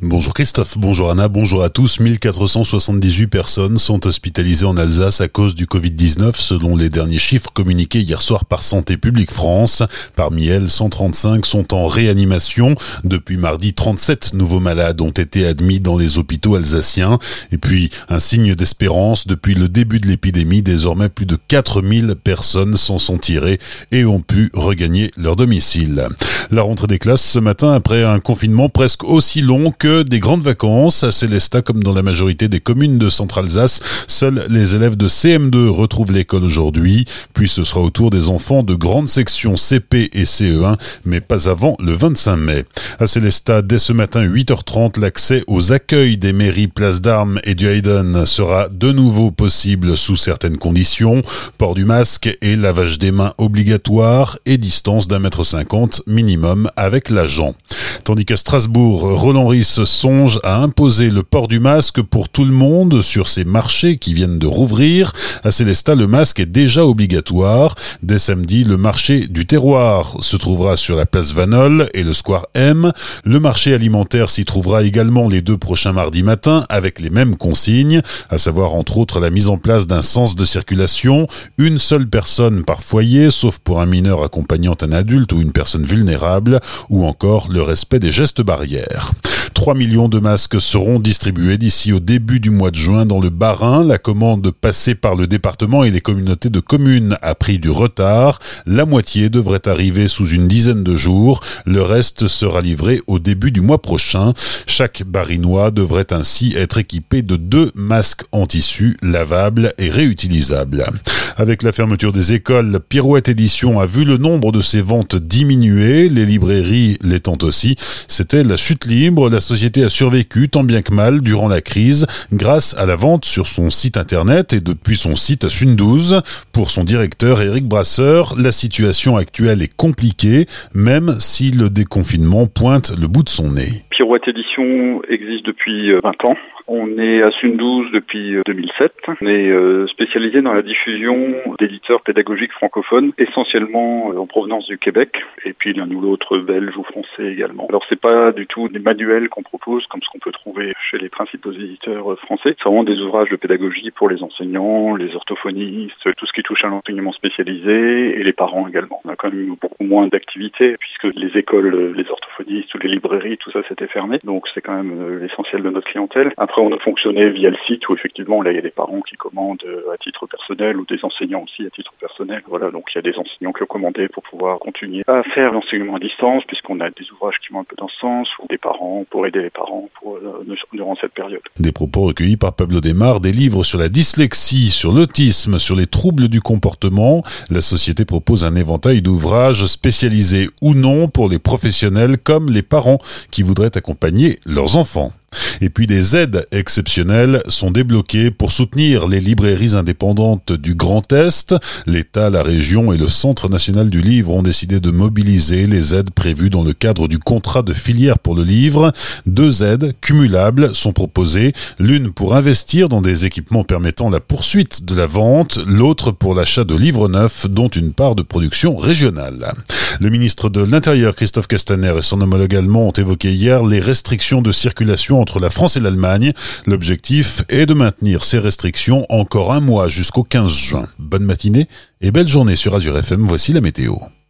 Bonjour Christophe, bonjour Anna, bonjour à tous. 1478 personnes sont hospitalisées en Alsace à cause du Covid-19 selon les derniers chiffres communiqués hier soir par Santé publique France. Parmi elles, 135 sont en réanimation. Depuis mardi, 37 nouveaux malades ont été admis dans les hôpitaux alsaciens. Et puis, un signe d'espérance, depuis le début de l'épidémie, désormais plus de 4000 personnes s'en sont tirées et ont pu regagner leur domicile. La rentrée des classes ce matin après un confinement presque aussi long que des grandes vacances. À Célestat, comme dans la majorité des communes de Centre-Alsace, seuls les élèves de CM2 retrouvent l'école aujourd'hui. Puis ce sera au tour des enfants de grandes sections CP et CE1, mais pas avant le 25 mai. À Célestat, dès ce matin 8h30, l'accès aux accueils des mairies Place d'Armes et du Hayden sera de nouveau possible sous certaines conditions. Port du masque et lavage des mains obligatoire et distance d'un mètre cinquante minimum avec l'agent. Tandis qu'à Strasbourg, Roland Ries songe à imposer le port du masque pour tout le monde sur ces marchés qui viennent de rouvrir. À Célestat, le masque est déjà obligatoire. Dès samedi, le marché du terroir se trouvera sur la place Vanol et le square M. Le marché alimentaire s'y trouvera également les deux prochains mardis matins avec les mêmes consignes, à savoir entre autres la mise en place d'un sens de circulation, une seule personne par foyer, sauf pour un mineur accompagnant un adulte ou une personne vulnérable, ou encore le respect des gestes barrières. 3 millions de masques seront distribués d'ici au début du mois de juin dans le Bas-Rhin. La commande passée par le département et les communautés de communes a pris du retard. La moitié devrait arriver sous une dizaine de jours. Le reste sera livré au début du mois prochain. Chaque barinois devrait ainsi être équipé de deux masques en tissu lavables et réutilisables. Avec la fermeture des écoles, Pirouette Édition a vu le nombre de ses ventes diminuer, les librairies l'étant aussi. C'était la chute libre. La société a survécu tant bien que mal durant la crise grâce à la vente sur son site internet et depuis son site à Sundouze. Pour son directeur Eric Brasseur, la situation actuelle est compliquée, même si le déconfinement pointe le bout de son nez. Pirouette Édition existe depuis 20 euh, ans. On est à Sundouze depuis 2007. Euh, On est euh, spécialisé dans la diffusion d'éditeurs pédagogiques francophones, essentiellement euh, en provenance du Québec, et puis l'un ou l'autre belge ou français également. Alors c'est pas du tout des manuels qu'on propose comme ce qu'on peut trouver chez les principaux éditeurs français. C'est vraiment des ouvrages de pédagogie pour les enseignants, les orthophonistes, tout ce qui touche à l'enseignement spécialisé et les parents également. On a quand même beaucoup moins d'activités puisque les écoles, les orthophonistes les librairies, tout ça s'était fermé. Donc c'est quand même l'essentiel de notre clientèle. On a fonctionné via le site où effectivement là il y a des parents qui commandent euh, à titre personnel ou des enseignants aussi à titre personnel. Voilà, donc il y a des enseignants qui ont commandé pour pouvoir continuer à faire l'enseignement à distance puisqu'on a des ouvrages qui vont un peu dans ce sens ou des parents pour aider les parents euh, durant cette période. Des propos recueillis par Pablo Desmar, des livres sur la dyslexie, sur l'autisme, sur les troubles du comportement. La société propose un éventail d'ouvrages spécialisés ou non pour les professionnels comme les parents qui voudraient accompagner leurs enfants. Et puis des aides exceptionnelles sont débloquées pour soutenir les librairies indépendantes du Grand Est. L'État, la région et le Centre national du livre ont décidé de mobiliser les aides prévues dans le cadre du contrat de filière pour le livre. Deux aides cumulables sont proposées, l'une pour investir dans des équipements permettant la poursuite de la vente, l'autre pour l'achat de livres neufs dont une part de production régionale. Le ministre de l'Intérieur, Christophe Castaner, et son homologue allemand ont évoqué hier les restrictions de circulation entre la France et l'Allemagne. L'objectif est de maintenir ces restrictions encore un mois jusqu'au 15 juin. Bonne matinée et belle journée sur Azure FM. Voici la météo.